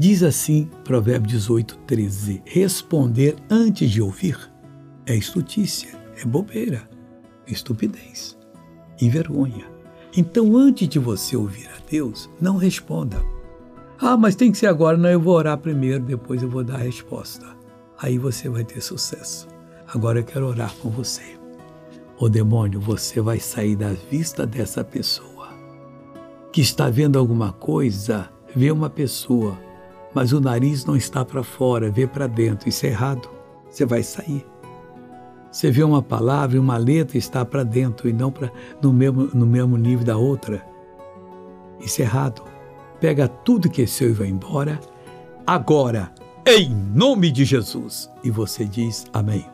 Diz assim, Provérbio 18, 13: Responder antes de ouvir é estutícia, é bobeira, estupidez e vergonha. Então, antes de você ouvir a Deus, não responda. Ah, mas tem que ser agora. Não, eu vou orar primeiro, depois eu vou dar a resposta. Aí você vai ter sucesso. Agora eu quero orar com você. O demônio, você vai sair da vista dessa pessoa que está vendo alguma coisa, vê uma pessoa, mas o nariz não está para fora, vê para dentro. Isso é errado. Você vai sair. Você vê uma palavra e uma letra está para dentro e não pra, no, mesmo, no mesmo nível da outra. Isso é errado. Pega tudo que é seu e vai embora. Agora, em nome de Jesus. E você diz amém.